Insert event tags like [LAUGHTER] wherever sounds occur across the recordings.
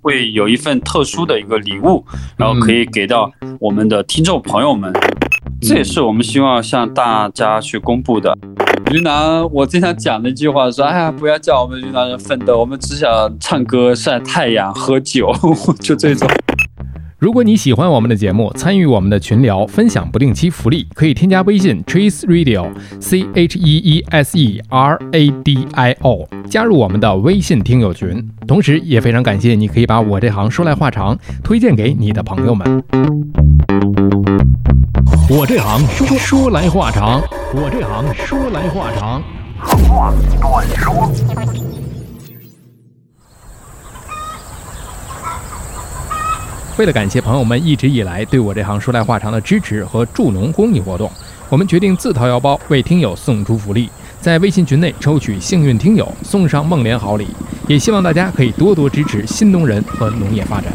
会有一份特殊的一个礼物，然后可以给到我们的听众朋友们。这也是我们希望向大家去公布的。云南，我经常讲的一句话说：“哎呀，不要叫我们云南人奋斗，我们只想唱歌、晒太阳、喝酒，[LAUGHS] 就这种。”如果你喜欢我们的节目，参与我们的群聊，分享不定期福利，可以添加微信 Cheese Radio C H E E S E R A D I O，加入我们的微信听友群。同时，也非常感谢你可以把我这行说来话长推荐给你的朋友们。我这行说说来话长，我这行说来话长。话短说。为了感谢朋友们一直以来对我这行说来话长的支持和助农公益活动，我们决定自掏腰包为听友送出福利，在微信群内抽取幸运听友送上梦莲好礼，也希望大家可以多多支持新农人和农业发展。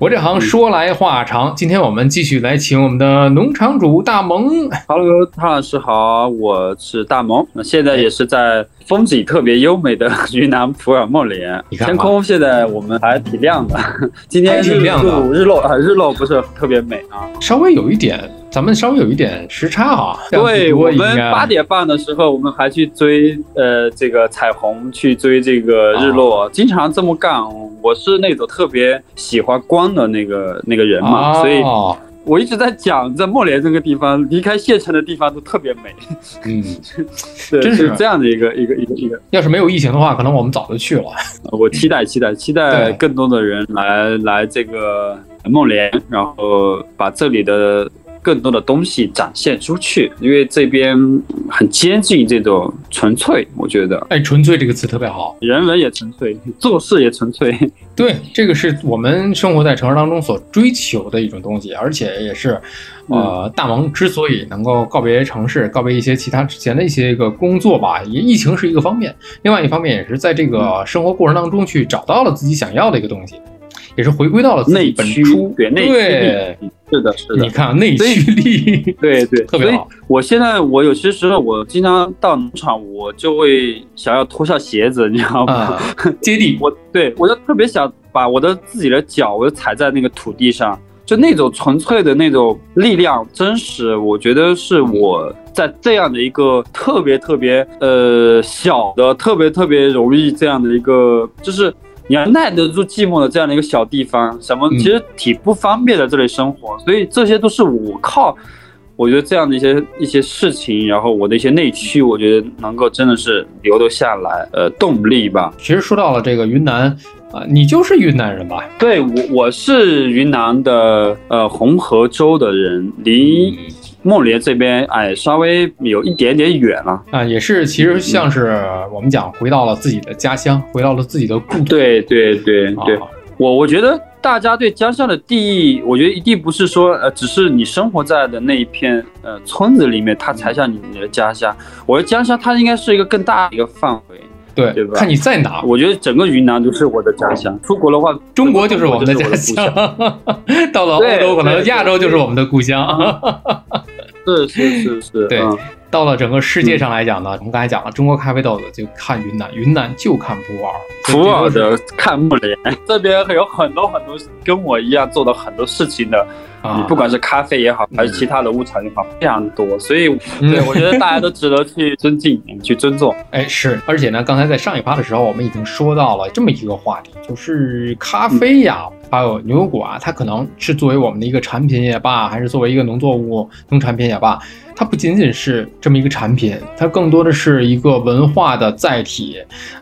我这行说来话长，今天我们继续来请我们的农场主大萌。Hello，汤老师好，我是大萌，那现在也是在风景特别优美的 [LAUGHS] 云南普洱梦莲。天空现在我们还挺亮的，[LAUGHS] 今天日落日落啊，日落不是特别美啊，稍微有一点。咱们稍微有一点时差啊，对我们八点半的时候，我们还去追呃这个彩虹，去追这个日落，经常这么干。我是那种特别喜欢光的那个那个人嘛，所以我一直在讲，在莫连这个地方，离开县城的地方都特别美。嗯，[LAUGHS] 真是这样的一个一个一个一个。要是没有疫情的话，可能我们早就去了。我期待期待期待更多的人来来这个孟连，然后把这里的。更多的东西展现出去，因为这边很接近这种纯粹，我觉得，哎，纯粹这个词特别好，人文也纯粹，做事也纯粹，对，这个是我们生活在城市当中所追求的一种东西，而且也是，呃，大王之所以能够告别城市，告别一些其他之前的一些个工作吧，也疫情是一个方面，另外一方面也是在这个生活过程当中去找到了自己想要的一个东西。也是回归到了内驱，对内驱力，是的，是的。你看内驱力，对对，特别好。我现在我有些时候我经常到农场，我就会想要脱下鞋子，你知道吗？[LAUGHS] 接地。我对我就特别想把我的自己的脚，我就踩在那个土地上，就那种纯粹的那种力量，真实。我觉得是我在这样的一个特别特别呃小的、特别特别容易这样的一个，就是。你要耐得住寂寞的这样的一个小地方，什么其实挺不方便的这里生活，所以这些都是我靠，我觉得这样的一些一些事情，然后我的一些内驱，我觉得能够真的是留得下来，呃，动力吧。其实说到了这个云南啊，你就是云南人吧？对，我我是云南的，呃，红河州的人，离。孟连这边，哎，稍微有一点点远了啊，也是，其实像是我们讲回到了自己的家乡，回到了自己的故土。对对对对，我我觉得大家对家乡的定义，我觉得一定不是说，呃，只是你生活在的那一片呃村子里面，它才像你的家乡。我的家乡，它应该是一个更大的一个范围。对对吧？看你在哪，我觉得整个云南都是我的家乡。出国的话，中国就是我们的家乡；[LAUGHS] 到了欧洲，可能亚洲就是我们的故乡。是是是是，[LAUGHS] 对。到了整个世界上来讲呢，我们刚才讲了，中国咖啡豆子就看云南，云南就看普洱，普洱的看木莲。[LAUGHS] 这边有很多很多跟我一样做的很多事情的。你不管是咖啡也好，还是其他的物产也好，非常多，所以对我觉得大家都值得去 [LAUGHS] 尊敬、去尊重。哎，是，而且呢，刚才在上一趴的时候，我们已经说到了这么一个话题，就是咖啡呀，还有牛油果啊，它可能是作为我们的一个产品也罢，还是作为一个农作物、农产品也罢，它不仅仅是这么一个产品，它更多的是一个文化的载体。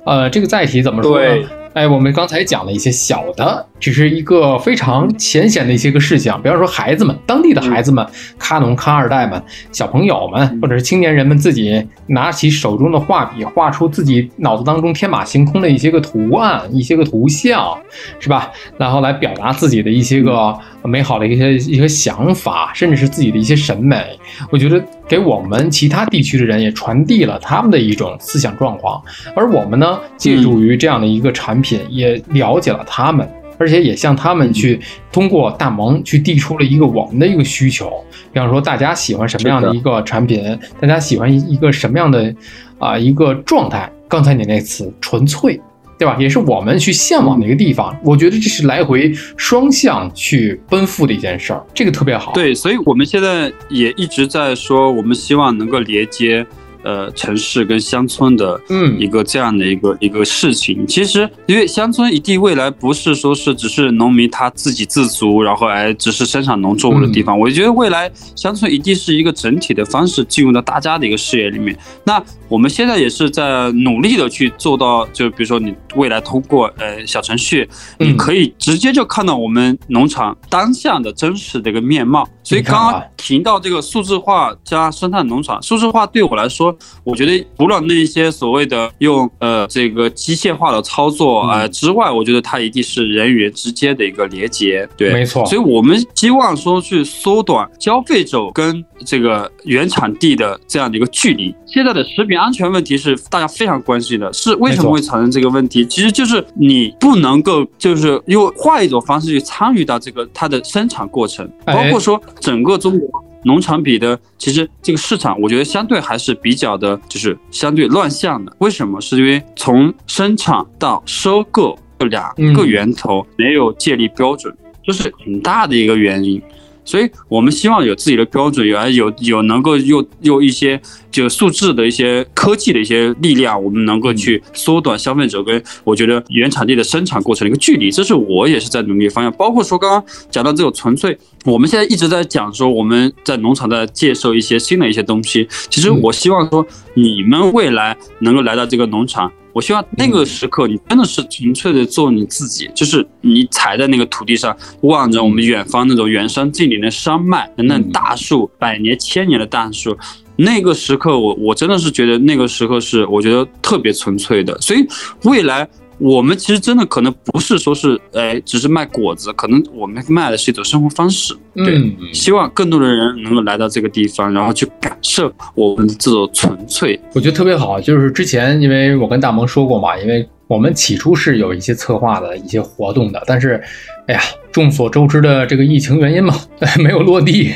呃，这个载体怎么说呢？哎，我们刚才讲了一些小的，只是一个非常浅显的一些个事项，比方说孩子们，当地的孩子们，咖农、咖二代们，小朋友们，或者是青年人们自己拿起手中的画笔，画出自己脑子当中天马行空的一些个图案、一些个图像，是吧？然后来表达自己的一些个美好的一些一些想法，甚至是自己的一些审美。我觉得给我们其他地区的人也传递了他们的一种思想状况，而我们呢，借助于这样的一个产品。也了解了他们，而且也向他们去通过大盟去递出了一个我们的一个需求，比方说大家喜欢什么样的一个产品，大家喜欢一个什么样的啊一个状态。刚才你那词纯粹。对吧？也是我们去向往的一个地方。我觉得这是来回双向去奔赴的一件事儿，这个特别好。对，所以我们现在也一直在说，我们希望能够连接。呃，城市跟乡村的，嗯，一个这样的一个一个事情，其实因为乡村一地未来不是说是只是农民他自给自足，然后哎只是生产农作物的地方，我觉得未来乡村一定是一个整体的方式进入到大家的一个视野里面。那我们现在也是在努力的去做到，就比如说你未来通过呃小程序，你可以直接就看到我们农场当下的真实的一个面貌。所以刚刚提到这个数字化加生态农场，数字化对我来说。我觉得除了那些所谓的用呃这个机械化的操作呃之外，我觉得它一定是人与人之间的一个连接，对，没错。所以我们希望说去缩短消费者跟这个原产地的这样的一个距离。现在的食品安全问题是大家非常关心的，是为什么会产生这个问题？其实就是你不能够就是用换一种方式去参与到这个它的生产过程，包括说整个中国。农场比的，其实这个市场，我觉得相对还是比较的，就是相对乱象的。为什么？是因为从生产到收购这两个源头没有建立标准，这是很大的一个原因。所以我们希望有自己的标准，有有有能够用用一些就数字的一些科技的一些力量，我们能够去缩短消费者跟我觉得原产地的生产过程的一个距离。这是我也是在努力方向。包括说刚刚讲到这种纯粹，我们现在一直在讲说我们在农场在介绍一些新的一些东西。其实我希望说你们未来能够来到这个农场。我希望那个时刻，你真的是纯粹的做你自己，就是你踩在那个土地上，望着我们远方那种远山近岭的山脉，那大树，百年千年的大树，那个时刻，我我真的是觉得那个时刻是我觉得特别纯粹的，所以未来。我们其实真的可能不是说是，哎，只是卖果子，可能我们卖的是一种生活方式。对，希望更多的人能够来到这个地方，然后去感受我们的这种纯粹。我觉得特别好，就是之前因为我跟大萌说过嘛，因为。我们起初是有一些策划的一些活动的，但是，哎呀，众所周知的这个疫情原因嘛，[LAUGHS] 没有落地。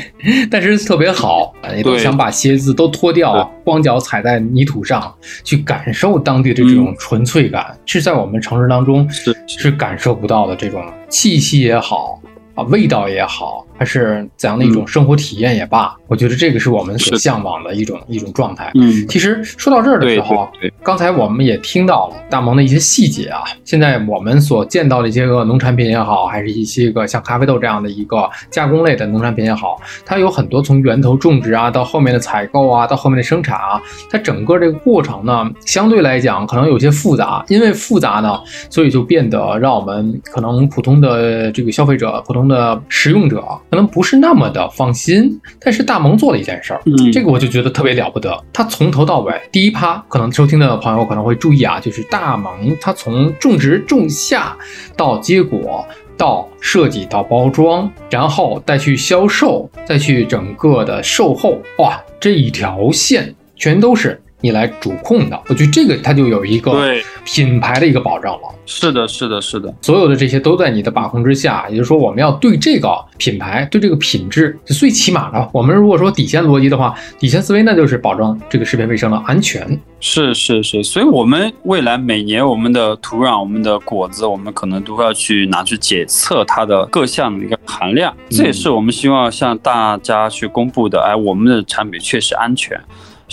但是特别好，也都想把鞋子都脱掉，光脚踩在泥土上，去感受当地的这种纯粹感，是在我们城市当中是是感受不到的这种气息也好啊，味道也好。还是怎样的一种生活体验也罢，我觉得这个是我们所向往的一种一种状态。嗯，其实说到这儿的时候，刚才我们也听到了大萌的一些细节啊。现在我们所见到的一些个农产品也好，还是一些个像咖啡豆这样的一个加工类的农产品也好，它有很多从源头种植啊，到后面的采购啊，到后面的生产啊，它整个这个过程呢，相对来讲可能有些复杂。因为复杂呢，所以就变得让我们可能普通的这个消费者、普通的使用者。可能不是那么的放心，但是大萌做了一件事儿，这个我就觉得特别了不得。他从头到尾，第一趴可能收听的朋友可能会注意啊，就是大萌他从种植、种下到结果，到设计、到包装，然后再去销售，再去整个的售后，哇，这一条线全都是。你来主控的，我觉得这个它就有一个品牌的一个保障了。是的，是的，是的，所有的这些都在你的把控之下。也就是说，我们要对这个品牌，对这个品质，最起码的，我们如果说底线逻辑的话，底线思维那就是保证这个食品卫生的安全。是是是，所以我们未来每年我们的土壤、我们的果子，我们可能都要去拿去检测它的各项的一个含量。这也是我们希望向大家去公布的。哎，我们的产品确实安全。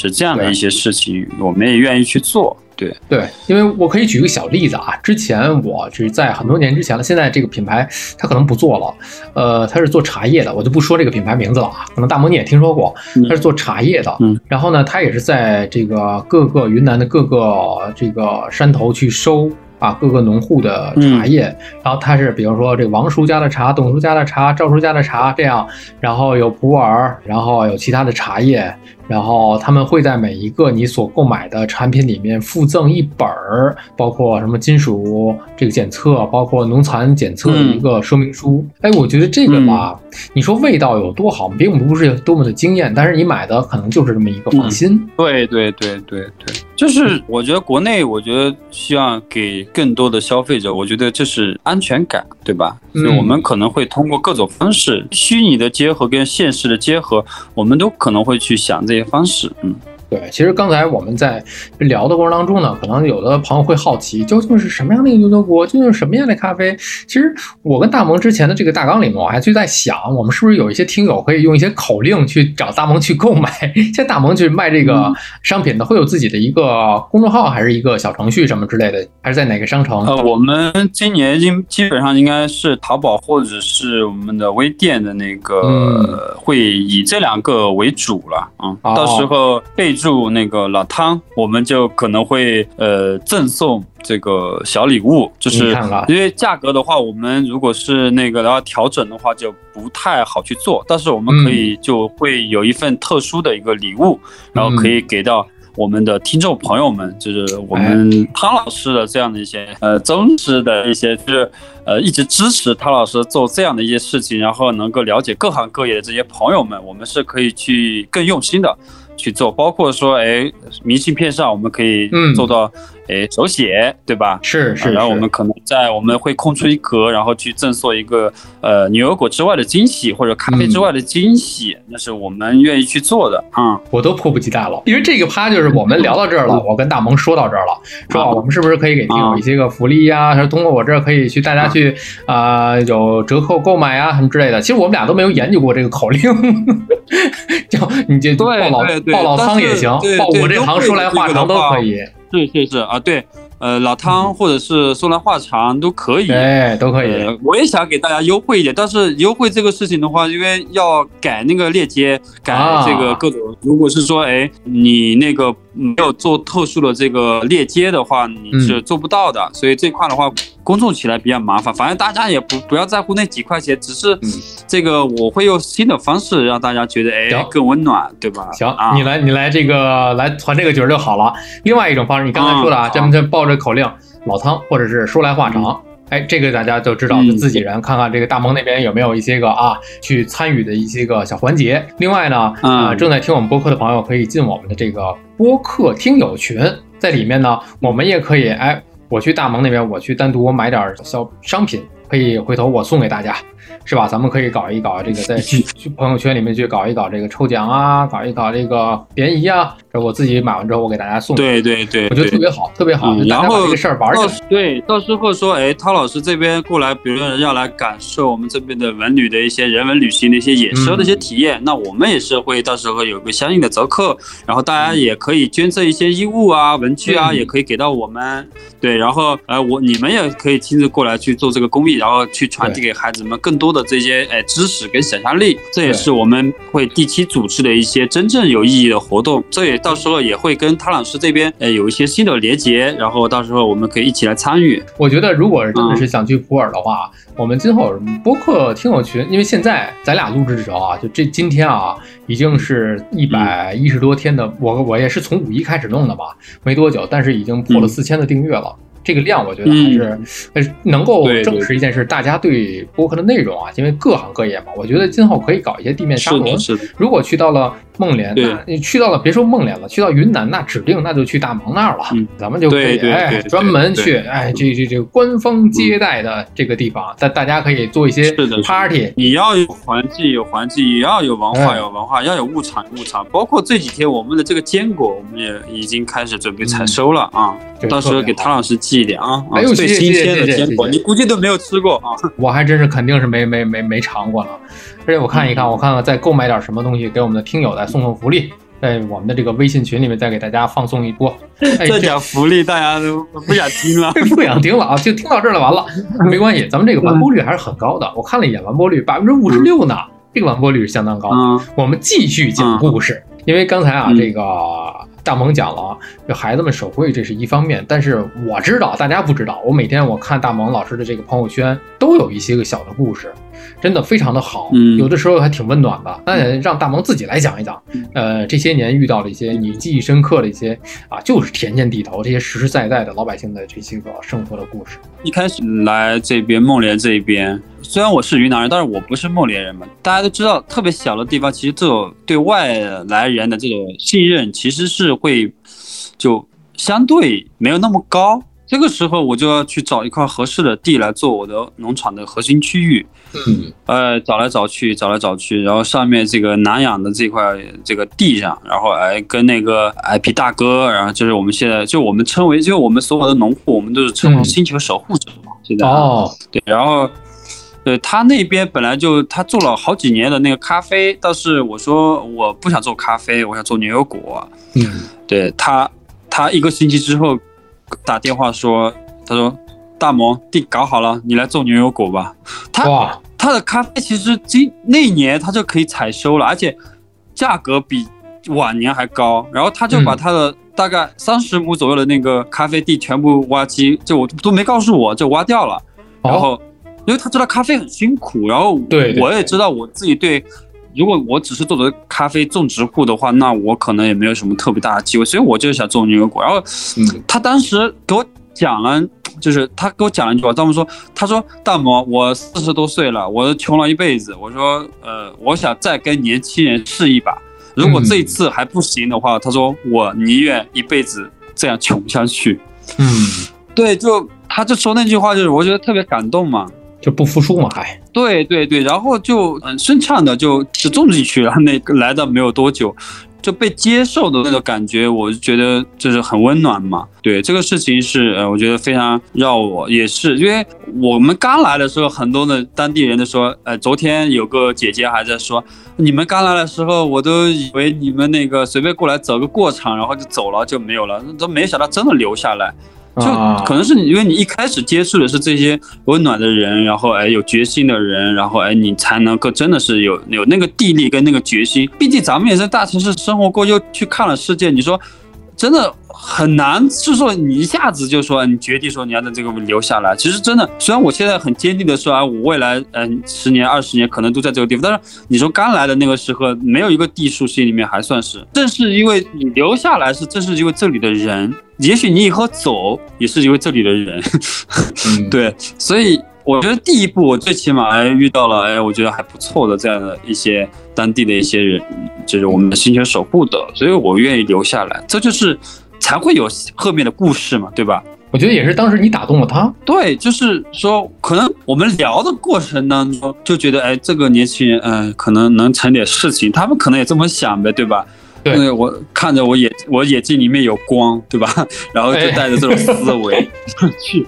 是这样的一些事情，我们也愿意去做。对对，因为我可以举个小例子啊，之前我是在很多年之前了，现在这个品牌它可能不做了，呃，它是做茶叶的，我就不说这个品牌名字了啊，可能大萌你也听说过，它是做茶叶的，嗯，然后呢，它也是在这个各个云南的各个这个山头去收。啊，各个农户的茶叶，然后它是比如说这个王叔家的茶、董叔家的茶、赵叔家的茶这样，然后有普洱，然后有其他的茶叶，然后他们会在每一个你所购买的产品里面附赠一本儿，包括什么金属这个检测，包括农残检测的一个说明书。哎，我觉得这个吧，你说味道有多好，并不是多么的惊艳，但是你买的可能就是这么一个放心。对对对对对。就是我觉得国内，我觉得希望给更多的消费者，我觉得这是安全感，对吧？所以我们可能会通过各种方式，虚拟的结合跟现实的结合，我们都可能会去想这些方式，嗯。对，其实刚才我们在聊的过程当中呢，可能有的朋友会好奇，究竟是什么样的一个牛德国，究竟是什么样的咖啡？其实我跟大萌之前的这个大纲里面，我还就在想，我们是不是有一些听友可以用一些口令去找大萌去购买？[LAUGHS] 现在大萌去卖这个商品的，会有自己的一个公众号，还是一个小程序什么之类的？还是在哪个商城？呃，我们今年应基本上应该是淘宝或者是我们的微店的那个，会以这两个为主了啊。到时候备。注那个老汤，我们就可能会呃赠送这个小礼物，就是因为价格的话，我们如果是那个然后调整的话，就不太好去做。但是我们可以就会有一份特殊的一个礼物，然后可以给到我们的听众朋友们，就是我们汤老师的这样的一些呃忠实的一些，就是呃一直支持汤老师做这样的一些事情，然后能够了解各行各业的这些朋友们，我们是可以去更用心的。去做，包括说，哎，明信片上我们可以做到，哎，手写，对吧？是是。然后我们可能在我们会空出一格，然后去赠送一个呃牛油果之外的惊喜，或者咖啡之外的惊喜，那是我们愿意去做的嗯。我都迫不及待了，因为这个趴就是我们聊到这儿了，我跟大萌说到这儿了，说我们是不是可以给听友一些个福利呀？说通过我这儿可以去大家去啊有折扣购买啊什么之类的。其实我们俩都没有研究过这个口令。[LAUGHS] 就你这报老报老汤也行，报我这行说来话长都可以。是是是啊，对，呃，老汤或者是说来话长都可以，哎，都可以。我也想给大家优惠一点，但是优惠这个事情的话，因为要改那个链接，改这个各种，如果是说，哎，你那个。没有做特殊的这个链接的话，你是做不到的。所以这块的话，公众起来比较麻烦。反正大家也不不要在乎那几块钱，只是这个我会用新的方式让大家觉得哎更温暖，对吧？行，你来你来这个来团这个局就好了。另外一种方式，你刚才说的啊，咱们就报这口令，老汤或者是说来话长。哎，这个大家就知道是，自己人看看这个大萌那边有没有一些个啊，去参与的一些个小环节。另外呢，啊，正在听我们播客的朋友可以进我们的这个播客听友群，在里面呢，我们也可以，哎，我去大盟那边，我去单独我买点小商品，可以回头我送给大家。是吧？咱们可以搞一搞这个，在去朋友圈里面去搞一搞这个抽奖啊，搞一搞这个联谊啊。这我自己买完之后，我给大家送。对对对，我觉得特别好，特别好。然后这个事儿玩起来。对，到时候说，哎，涛老师这边过来，比如说要来感受我们这边的文旅的一些人文旅行的一些野奢的一些体验，那我们也是会到时候有个相应的折扣。然后大家也可以捐赠一些衣物啊、文具啊，也可以给到我们。对，然后呃，我你们也可以亲自过来去做这个公益，然后去传递给孩子们更多的这些哎知识跟想象力。这也是我们会定期组织的一些真正有意义的活动。这也到时候也会跟汤老师这边呃有一些新的连接，然后到时候我们可以一起来参与。我觉得如果真的是想去普洱的话，我们今后播客听友群，因为现在咱俩录制的时候啊，就这今天啊，已经是一百一十多天的，我我也是从五一开始弄的吧，没多久，但是已经破了四千的订阅了。这个量我觉得还是呃能够证实一件事，大家对播客的内容啊，因为各行各业嘛，我觉得今后可以搞一些地面沙龙。如果去到了孟连，那你去到了别说孟连了，去到云南那指定那就去大蒙那儿了，咱们就可以哎专门去哎这这这个官方接待的这个地方，大大家可以做一些 party。你要有环境有环境，也要有文化有文化，要有物产物产。包括这几天我们的这个坚果，我们也已经开始准备采收了啊，到时候给汤老师寄。一点啊，最新鲜的坚果，你估计都没有吃过啊！我还真是肯定是没没没没尝过呢。而且我看一看，我看看再购买点什么东西给我们的听友再送送福利，在我们的这个微信群里面再给大家放送一波。[LAUGHS] 这讲福利大家都不想听了，[LAUGHS] 不想听了啊！就听到这儿了，完了 [LAUGHS] 没关系，咱们这个完播率还是很高的。我看了一眼完播率，百分之五十六呢，这个完播率是相当高。我们继续讲故事，因为刚才啊这个。大萌讲了，就孩子们手绘这是一方面，但是我知道大家不知道，我每天我看大萌老师的这个朋友圈，都有一些个小的故事，真的非常的好，有的时候还挺温暖的。那让大萌自己来讲一讲，呃，这些年遇到的一些你记忆深刻的一些啊，就是田间地头这些实实在在的老百姓的这些个生活的故事。一开始来这边孟连这边。虽然我是云南人，但是我不是孟连人嘛。大家都知道，特别小的地方，其实这种对外来人的这种信任，其实是会就相对没有那么高。这个时候我就要去找一块合适的地来做我的农场的核心区域。嗯，呃，找来找去，找来找去，然后上面这个南养的这块这个地上，然后哎跟那个 IP 大哥，然后就是我们现在就我们称为，就我们所有的农户，我们都是称为星球守护者嘛。现在哦，对，然后。对他那边本来就他做了好几年的那个咖啡，但是我说我不想做咖啡，我想做牛油果。嗯，对他，他一个星期之后打电话说，他说大萌地搞好了，你来种牛油果吧。[LAUGHS] 他，他的咖啡其实今那年他就可以采收了，而且价格比往年还高。然后他就把他的大概三十亩左右的那个咖啡地全部挖机，就我都没告诉我就挖掉了，然后。因为他知道咖啡很辛苦，然后我也知道我自己对，如果我只是做的咖啡种植户的话，那我可能也没有什么特别大的机会，所以我就想种牛油果。然后他当时给我讲了，就是他给我讲了一句话，他们说，他说大魔，我四十多岁了，我穷了一辈子，我说，呃，我想再跟年轻人试一把，如果这一次还不行的话，他说我宁愿一辈子这样穷下去。嗯，对，就他就说那句话，就是我觉得特别感动嘛。就不服输嘛，还对对对，然后就很顺畅的就就种进去了。那个来的没有多久，就被接受的那个感觉，我就觉得就是很温暖嘛。对这个事情是呃，我觉得非常让我也是，因为我们刚来的时候，很多的当地人都说，呃，昨天有个姐姐还在说，你们刚来的时候，我都以为你们那个随便过来走个过场，然后就走了就没有了，都没想到真的留下来。就可能是因为你一开始接触的是这些温暖的人，然后哎有决心的人，然后哎你才能够真的是有有那个地力跟那个决心。毕竟咱们也在大城市生活过，又去看了世界，你说真的很难，就是说你一下子就说你决定说你要在这个留下来。其实真的，虽然我现在很坚定的说啊，我未来嗯十年二十年可能都在这个地方，但是你说刚来的那个时候没有一个地数，心里面还算是。正是因为你留下来，是正是因为这里的人。也许你以后走也是因为这里的人，[LAUGHS] 对，所以我觉得第一步我最起码哎遇到了哎，我觉得还不错的这样的一些当地的一些人，就是我们的星球守护的，所以我愿意留下来，这就是才会有后面的故事嘛，对吧？我觉得也是当时你打动了他，对，就是说可能我们聊的过程当中就觉得哎，这个年轻人嗯，可能能成点事情，他们可能也这么想呗，对吧？对，我看着我眼我眼睛里面有光，对吧？[LAUGHS] 然后就带着这种思维 [LAUGHS] 去。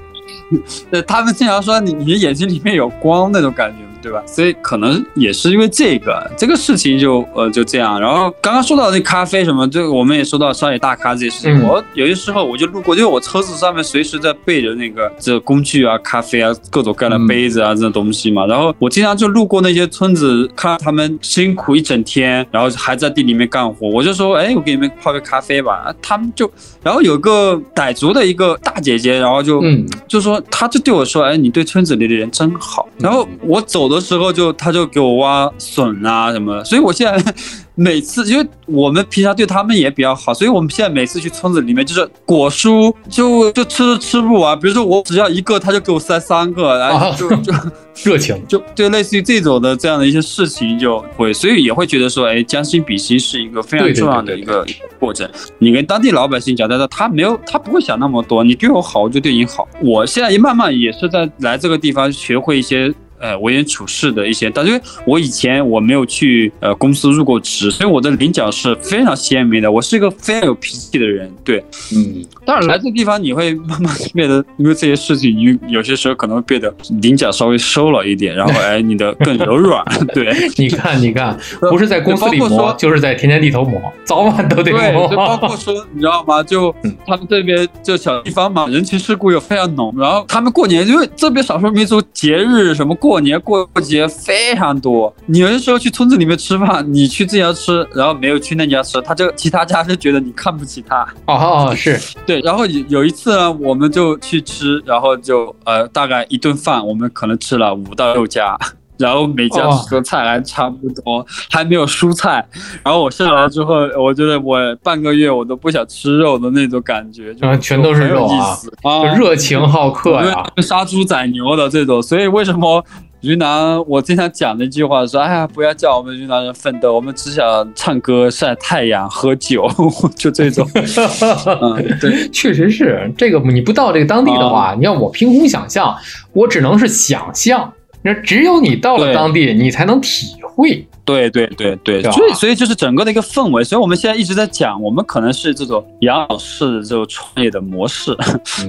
[LAUGHS] 对，他们经常说你你眼睛里面有光那种感觉。对吧？所以可能也是因为这个这个事情就呃就这样。然后刚刚说到那咖啡什么，这个我们也说到商业大咖这些事情。我有些时候我就路过，因为我车子上面随时在备着那个这工具啊、咖啡啊、各种各样的杯子啊这种东西嘛。然后我经常就路过那些村子，看他们辛苦一整天，然后还在地里面干活，我就说，哎，我给你们泡杯咖啡吧。他们就，然后有个傣族的一个大姐姐，然后就嗯就说，她就对我说，哎，你对村子里的人真好。然后我走。的时候就他就给我挖笋啊什么，所以我现在每次因为我们平常对他们也比较好，所以我们现在每次去村子里面就是果蔬就就吃都吃不完，比如说我只要一个，他就给我塞三个，然后就就热情就就类似于这种的这样的一些事情就会，所以也会觉得说，哎，将心比心是一个非常重要的一个过程。你跟当地老百姓讲，他说他没有他不会想那么多，你对我好我就对你好。我现在也慢慢也是在来这个地方学会一些。呃，为人处事的一些，但因为我以前我没有去呃公司入过职，所以我的棱角是非常鲜明的。我是一个非常有脾气的人，对，嗯。当然来这地方你会慢慢变得，因为这些事情，你有些时候可能会变得棱角稍微收了一点，然后 [LAUGHS] 哎，你的更柔软。对，[LAUGHS] 你看，你看，不是在公司里磨，就是在田间地头磨，早晚都得磨。对，就包括说，你知道吗？就他们这边就小地方嘛，人情世故又非常浓，然后他们过年，因为这边少数民族节日什么过。过年过节非常多，你有的时候去村子里面吃饭，你去这家吃，然后没有去那家吃，他就其他家就觉得你看不起他。哦，是对。然后有有一次呢，我们就去吃，然后就呃大概一顿饭，我们可能吃了五到六家，然后每家吃的菜还差不多，还没有蔬菜。然后我下来之后，我觉得我半个月我都不想吃肉的那种感觉，就全都是肉啊，热情好客呀，杀猪宰牛的这种。所以为什么？云南，我经常讲的一句话说：“哎呀，不要叫我们云南人奋斗，我们只想唱歌、晒太阳、喝酒，就这种。[LAUGHS] 嗯，对，确实是这个。你不到这个当地的话，你要我凭空想象，我只能是想象。那只有你到了当地，你才能体会。对对对对，所以所以就是整个的一个氛围。所以我们现在一直在讲，我们可能是这种养老式这种创业的模式，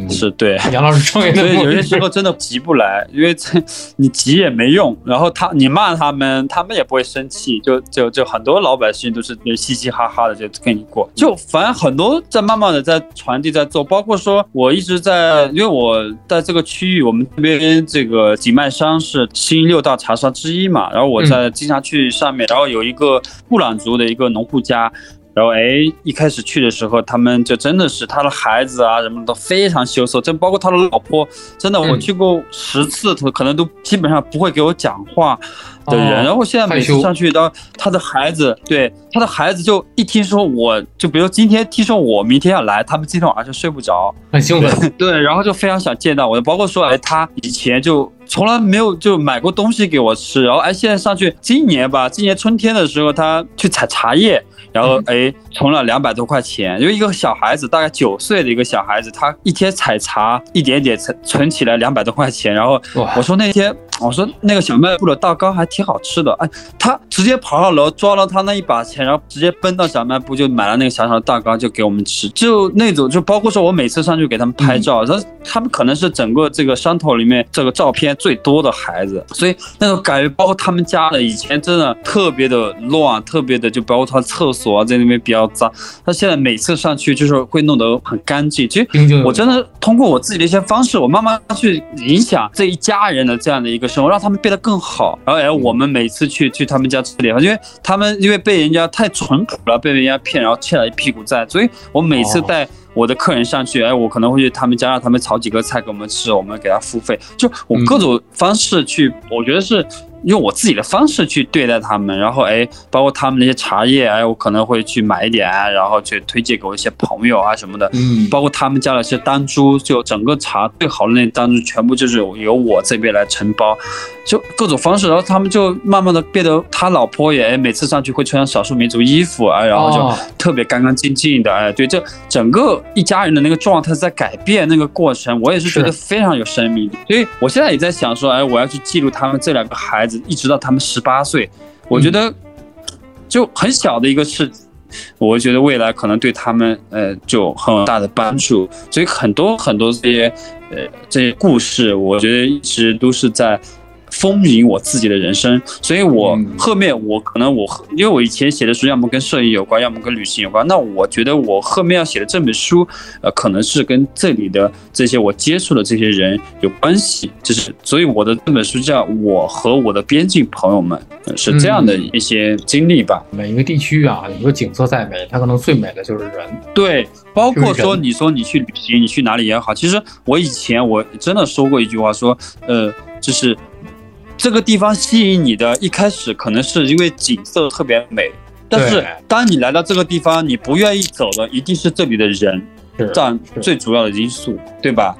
是对杨老师创业的模式。所以有些时候真的急不来，因为这你急也没用。然后他你骂他们，他们也不会生气。就就就很多老百姓都是嘻嘻哈哈的就跟你过。就反正很多在慢慢的在传递在做，包括说我一直在，因为我在这个区域，我们这边这个景迈山是新六大茶山之一嘛，然后我在经常去。上面，然后有一个布朗族的一个农户家，然后哎，一开始去的时候，他们就真的是他的孩子啊，什么都非常羞涩，这包括他的老婆，真的我去过十次，他可能都基本上不会给我讲话的人。然后现在每次上去，当他的孩子，对他的孩子就一听说我就比如今天听说我明天要来，他们今天晚上就睡不着，很兴奋，对，然后就非常想见到我，包括说哎，他以前就。从来没有就买过东西给我吃，然后哎，现在上去，今年吧，今年春天的时候，他去采茶叶，然后哎，存了两百多块钱，因为一个小孩子，大概九岁的一个小孩子，他一天采茶一点点存存起来两百多块钱，然后我说那天。我说那个小卖部的蛋糕还挺好吃的，哎，他直接跑上楼抓了他那一把钱，然后直接奔到小卖部就买了那个小小的蛋糕就给我们吃，就那种就包括说我每次上去给他们拍照，他他们可能是整个这个山头里面这个照片最多的孩子，所以那种感觉，包括他们家的以前真的特别的乱，特别的就包括他厕所啊在那边比较脏，他现在每次上去就是会弄得很干净。其实我真的通过我自己的一些方式，我慢慢去影响这一家人的这样的一个。生活让他们变得更好，然后哎，我们每次去去他们家吃点饭，因为他们因为被人家太淳朴了，被人家骗，然后欠了一屁股债，所以我每次带我的客人上去，哎，我可能会去他们家让他们炒几个菜给我们吃，我们给他付费，就我各种方式去，我觉得是。用我自己的方式去对待他们，然后哎，包括他们那些茶叶，哎，我可能会去买一点，然后去推荐给我一些朋友啊什么的。嗯，包括他们家的一些丹珠，就整个茶最好的那丹珠，全部就是由我这边来承包，就各种方式，然后他们就慢慢的变得，他老婆也哎每次上去会穿少数民族衣服啊，然后就特别干干净净的，哎，对，这整个一家人的那个状态在改变，那个过程我也是觉得非常有生命力，所以我现在也在想说，哎，我要去记录他们这两个孩子。一直到他们十八岁，我觉得就很小的一个事，我觉得未来可能对他们呃就很大的帮助。所以很多很多这些呃这些故事，我觉得一直都是在。丰盈我自己的人生，所以我后面我可能我因为我以前写的书要么跟摄影有关，要么跟旅行有关，那我觉得我后面要写的这本书，呃，可能是跟这里的这些我接触的这些人有关系，就是所以我的这本书叫《我和我的边境朋友们》，是这样的一些经历吧。每一个地区啊，你说景色再美，它可能最美的就是人。对，包括说你说你去旅行，你去哪里也好，其实我以前我真的说过一句话，说呃，就是。这个地方吸引你的，一开始可能是因为景色特别美，但是当你来到这个地方，你不愿意走的，一定是这里的人占最主要的因素，对吧？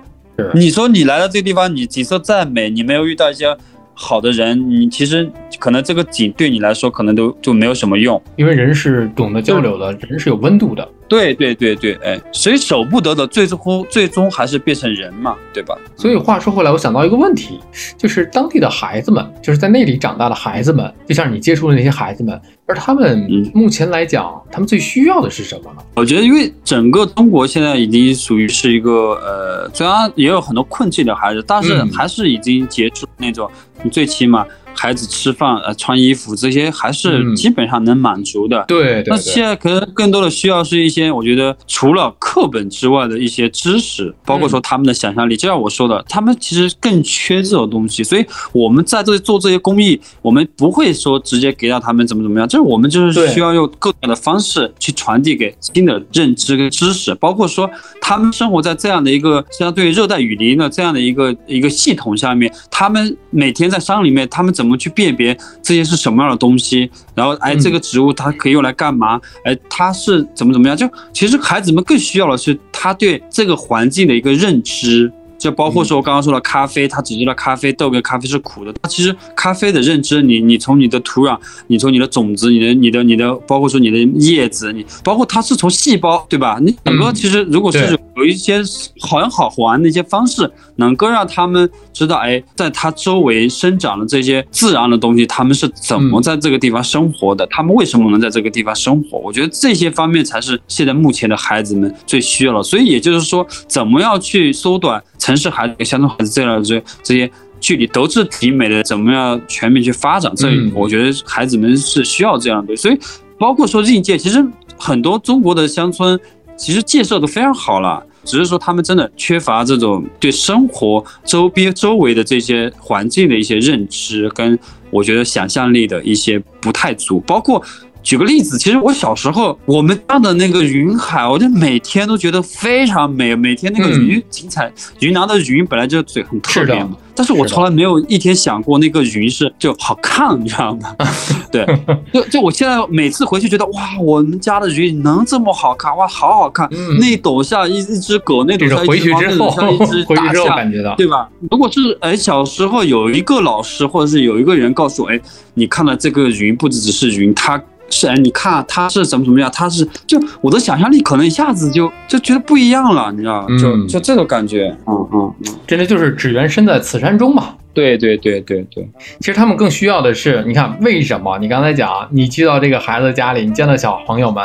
你说你来到这个地方，你景色再美，你没有遇到一些好的人，你其实可能这个景对你来说可能都就没有什么用，因为人是懂得交流的，人是有温度的。对对对对，哎，谁守不得的，最终最终还是变成人嘛，对吧？所以话说回来，我想到一个问题，就是当地的孩子们，就是在那里长大的孩子们，就像你接触的那些孩子们，而他们目前来讲，他们最需要的是什么呢？我觉得，因为整个中国现在已经属于是一个呃，虽然也有很多困境的孩子，但是还是已经结束那种，你最起码。孩子吃饭、呃穿衣服这些还是基本上能满足的。对，那现在可能更多的需要是一些，我觉得除了课本之外的一些知识，包括说他们的想象力。就像我说的，他们其实更缺这种东西。所以我们在这里做这些公益，我们不会说直接给到他们怎么怎么样，就是我们就是需要用各种的方式去传递给新的认知跟知识，包括说他们生活在这样的一个相对热带雨林的这样的一个一个系统下面，他们每天在山里面，他们怎怎么去辨别这些是什么样的东西？然后，哎，这个植物它可以用来干嘛？哎，它是怎么怎么样？就其实孩子们更需要的是他对这个环境的一个认知。就包括说我刚刚说的咖啡，他只知道咖啡豆跟咖啡是苦的。其实咖啡的认知，你你从你的土壤，你从你的种子，你的你的你的，包括说你的叶子，你包括它是从细胞，对吧？你很多其实如果是有一些很好玩的一些方式，能够让他们知道，哎，在它周围生长的这些自然的东西，他们是怎么在这个地方生活的？他们为什么能在这个地方生活？我觉得这些方面才是现在目前的孩子们最需要的。所以也就是说，怎么样去缩短城市孩子、乡村孩子这样的这这些距离，都是挺美的。怎么样全面去发展？这我觉得孩子们是需要这样的。所以包括说应届，其实很多中国的乡村其实建设都非常好了。只是说他们真的缺乏这种对生活周边周围的这些环境的一些认知，跟我觉得想象力的一些不太足。包括举个例子，其实我小时候我们家的那个云海，我就每天都觉得非常美，每天那个云精彩，云南的云本来就嘴很特别嘛。但是我从来没有一天想过那个云是就好看，你知道吗？[LAUGHS] 对，[LAUGHS] 就就我现在每次回去觉得哇，我们家的云能这么好看哇，好好看。那抖下一一只狗，那抖下一只猫，那抖下一只 [LAUGHS] 大象，对吧？如果是哎小时候有一个老师或者是有一个人告诉我，哎，你看了这个云不只只是云，它。是哎，你看他是怎么怎么样，他是就我的想象力可能一下子就就觉得不一样了，你知道就就这种感觉，嗯嗯嗯，真的就是只缘身在此山中嘛。对对对对对，其实他们更需要的是，你看为什么？你刚才讲，你去到这个孩子家里，你见到小朋友们，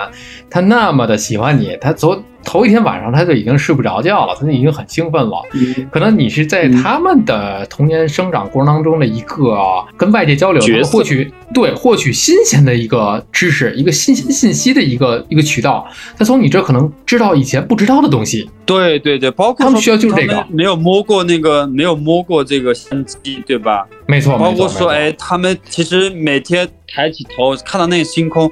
他那么的喜欢你，他昨。头一天晚上他就已经睡不着觉了，他就已经很兴奋了。可能你是在他们的童年生长过程当中的一个跟外界交流、获取对获取新鲜的一个知识、一个新鲜信息的一个一个渠道。他从你这可能知道以前不知道的东西。对对对，包括他们需要就是这个，没有摸过那个，没有摸过这个相机，对吧？没错，包括说，哎，他们其实每天抬起头看到那个星空。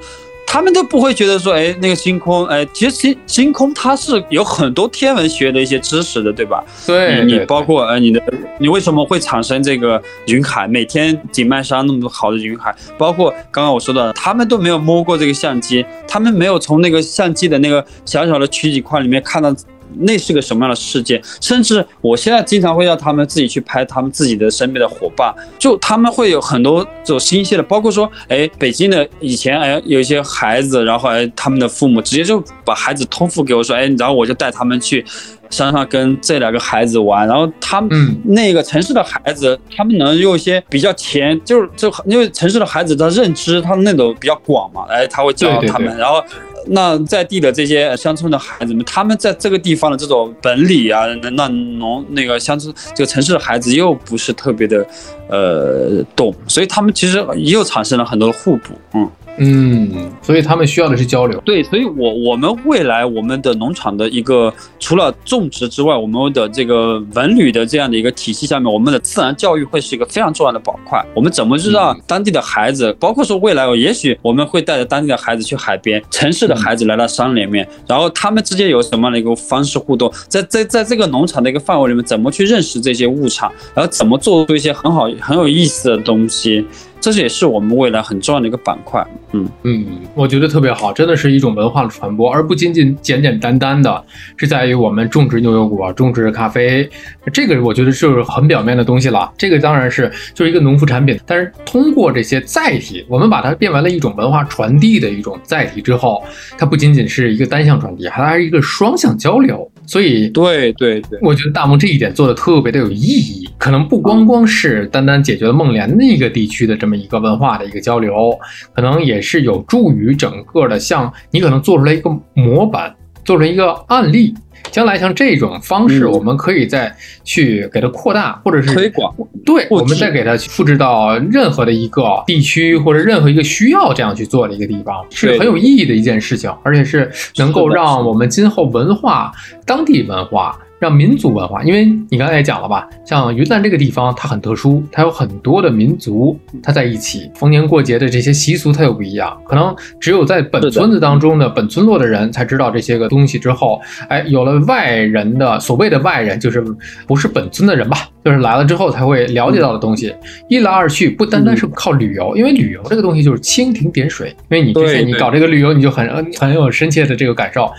他们都不会觉得说，哎，那个星空，哎，其实星星空它是有很多天文学的一些知识的，对吧？对，你包括呃，你的你为什么会产生这个云海？每天景迈山那么多好的云海，包括刚刚我说的，他们都没有摸过这个相机，他们没有从那个相机的那个小小的取景框里面看到。那是个什么样的世界？甚至我现在经常会让他们自己去拍他们自己的身边的伙伴，就他们会有很多这种新鲜的，包括说，哎，北京的以前哎有一些孩子，然后哎他们的父母直接就把孩子托付给我说，哎，然后我就带他们去山上跟这两个孩子玩，然后他们那个城市的孩子，他们能用一些比较前，就是就因为城市的孩子的认知，他那种比较广嘛，哎，他会教他们，然后。那在地的这些乡村的孩子们，他们在这个地方的这种本领啊，那农那个乡村这个城市的孩子又不是特别的，呃，懂，所以他们其实又产生了很多的互补，嗯。嗯，所以他们需要的是交流。对，所以我我们未来我们的农场的一个除了种植之外，我们的这个文旅的这样的一个体系下面，我们的自然教育会是一个非常重要的板块。我们怎么知道当地的孩子，包括说未来，也许我们会带着当地的孩子去海边，城市的孩子来到山里面，然后他们之间有什么样的一个方式互动，在在在这个农场的一个范围里面，怎么去认识这些物产，然后怎么做出一些很好很有意思的东西。这也是我们未来很重要的一个板块，嗯嗯，我觉得特别好，真的是一种文化的传播，而不仅仅简简单单的是在于我们种植牛油果、种植咖啡，这个我觉得就是很表面的东西了。这个当然是就是一个农副产品，但是通过这些载体，我们把它变为了一种文化传递的一种载体之后，它不仅仅是一个单向传递，还是一个双向交流。所以，对对对，我觉得大梦这一点做的特别的有意义，可能不光光是单单解决了孟连那个地区的这么一个文化的一个交流，可能也是有助于整个的，像你可能做出来一个模板，做成一个案例。将来像这种方式，我们可以再去给它扩大，或者是推广。对，我们再给它复制到任何的一个地区或者任何一个需要这样去做的一个地方，是很有意义的一件事情，而且是能够让我们今后文化、当地文化。让民族文化，因为你刚才也讲了吧，像云南这个地方，它很特殊，它有很多的民族，它在一起，逢年过节的这些习俗它又不一样，可能只有在本村子当中的本村落的人才知道这些个东西。之后，哎，有了外人的所谓的外人，就是不是本村的人吧，就是来了之后才会了解到的东西。一来二去，不单单是靠旅游，因为旅游这个东西就是蜻蜓点水，因为你之前你搞这个旅游，你就很很有深切的这个感受。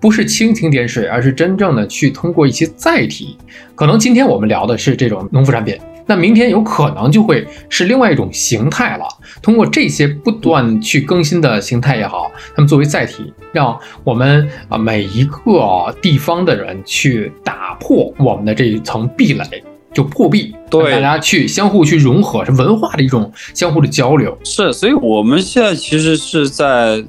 不是蜻蜓点水，而是真正的去通过一些载体。可能今天我们聊的是这种农副产品，那明天有可能就会是另外一种形态了。通过这些不断去更新的形态也好，他们作为载体，让我们啊每一个地方的人去打破我们的这一层壁垒。就破壁，对大家去相互去融合，是文化的一种相互的交流。是，所以我们现在其实是在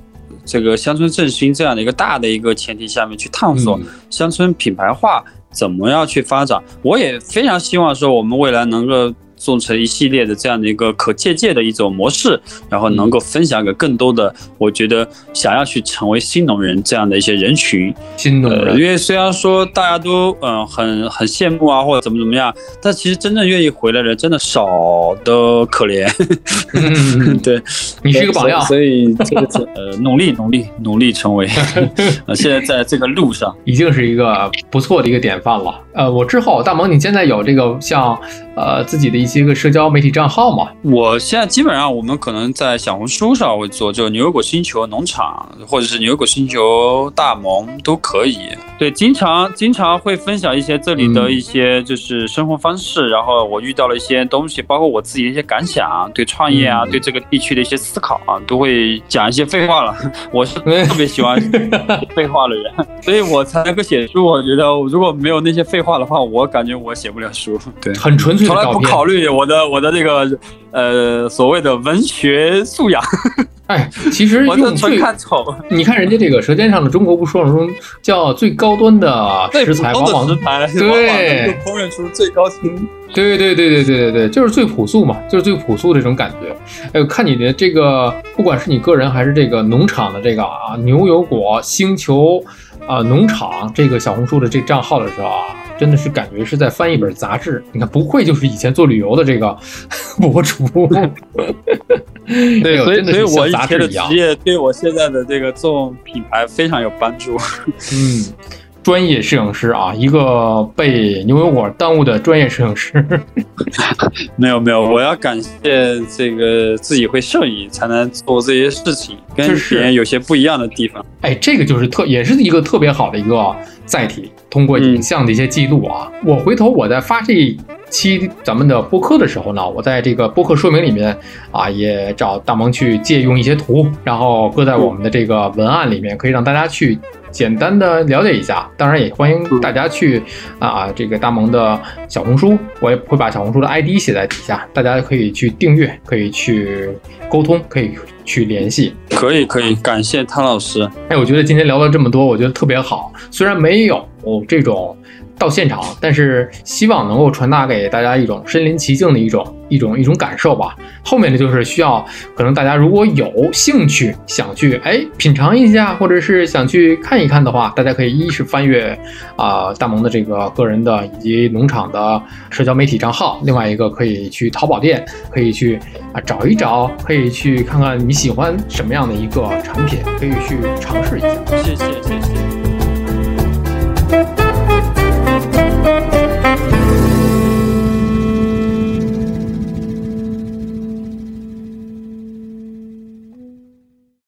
这个乡村振兴这样的一个大的一个前提下面去探索乡村品牌化怎么样去发展。我也非常希望说，我们未来能够。做成一系列的这样的一个可借鉴的一种模式，然后能够分享给更多的，我觉得想要去成为新农人这样的一些人群。新农人，因为虽然说大家都嗯很很羡慕啊，或者怎么怎么样，但其实真正愿意回来的人真的少的可怜。[LAUGHS] 对，你是一个榜样，所以这个呃努力努力努力成为，[LAUGHS] 呃现在在这个路上已经是一个不错的一个典范了。呃，我之后大萌，你现在有这个像呃自己的一。些个社交媒体账号嘛，我现在基本上我们可能在小红书上会做，就牛油果星球农场或者是牛油果星球大萌都可以。对，经常经常会分享一些这里的一些就是生活方式，然后我遇到了一些东西，包括我自己的一些感想，对创业啊，对这个地区的一些思考啊，都会讲一些废话了。[LAUGHS] 我是特别喜欢废话的人，[LAUGHS] 所以我才能够写书。我觉得如果没有那些废话的话，我感觉我写不了书。对，很纯粹，从来不考虑。我的我的这个呃所谓的文学素养，[LAUGHS] 哎，其实 [LAUGHS] 用最看丑。你看人家这个《舌尖上的中国》不说了中叫最高端的食材，往往食材对烹饪出最高清。对对对对对对对，就是最朴素嘛，就是最朴素的这种感觉。哎，看你的这个，不管是你个人还是这个农场的这个啊，牛油果星球啊农场这个小红书的这账号的时候啊。真的是感觉是在翻一本杂志，你看不愧就是以前做旅游的这个 [LAUGHS] 博主，对，[LAUGHS] 所以所以我以前的职业对我现在的这个做品牌非常有帮助。[LAUGHS] 嗯，专业摄影师啊，一个被牛油果耽误的专业摄影师。没有没有，我要感谢这个自己会摄影才能做这些事情，跟别人有些不一样的地方。哎，这个就是特也是一个特别好的一个载体。通过影像的一些记录啊，我回头我在发这期咱们的播客的时候呢，我在这个播客说明里面啊，也找大萌去借用一些图，然后搁在我们的这个文案里面，可以让大家去简单的了解一下。当然也欢迎大家去啊，这个大萌的小红书，我也会把小红书的 ID 写在底下，大家可以去订阅，可以去沟通，可以去联系。可以可以，感谢汤老师。哎，我觉得今天聊了这么多，我觉得特别好，虽然没有。哦，这种到现场，但是希望能够传达给大家一种身临其境的一种一种一种感受吧。后面呢，就是需要可能大家如果有兴趣想去哎品尝一下，或者是想去看一看的话，大家可以一是翻阅啊大萌的这个个人的以及农场的社交媒体账号，另外一个可以去淘宝店，可以去啊找一找，可以去看看你喜欢什么样的一个产品，可以去尝试一下。谢谢谢谢。Thank you.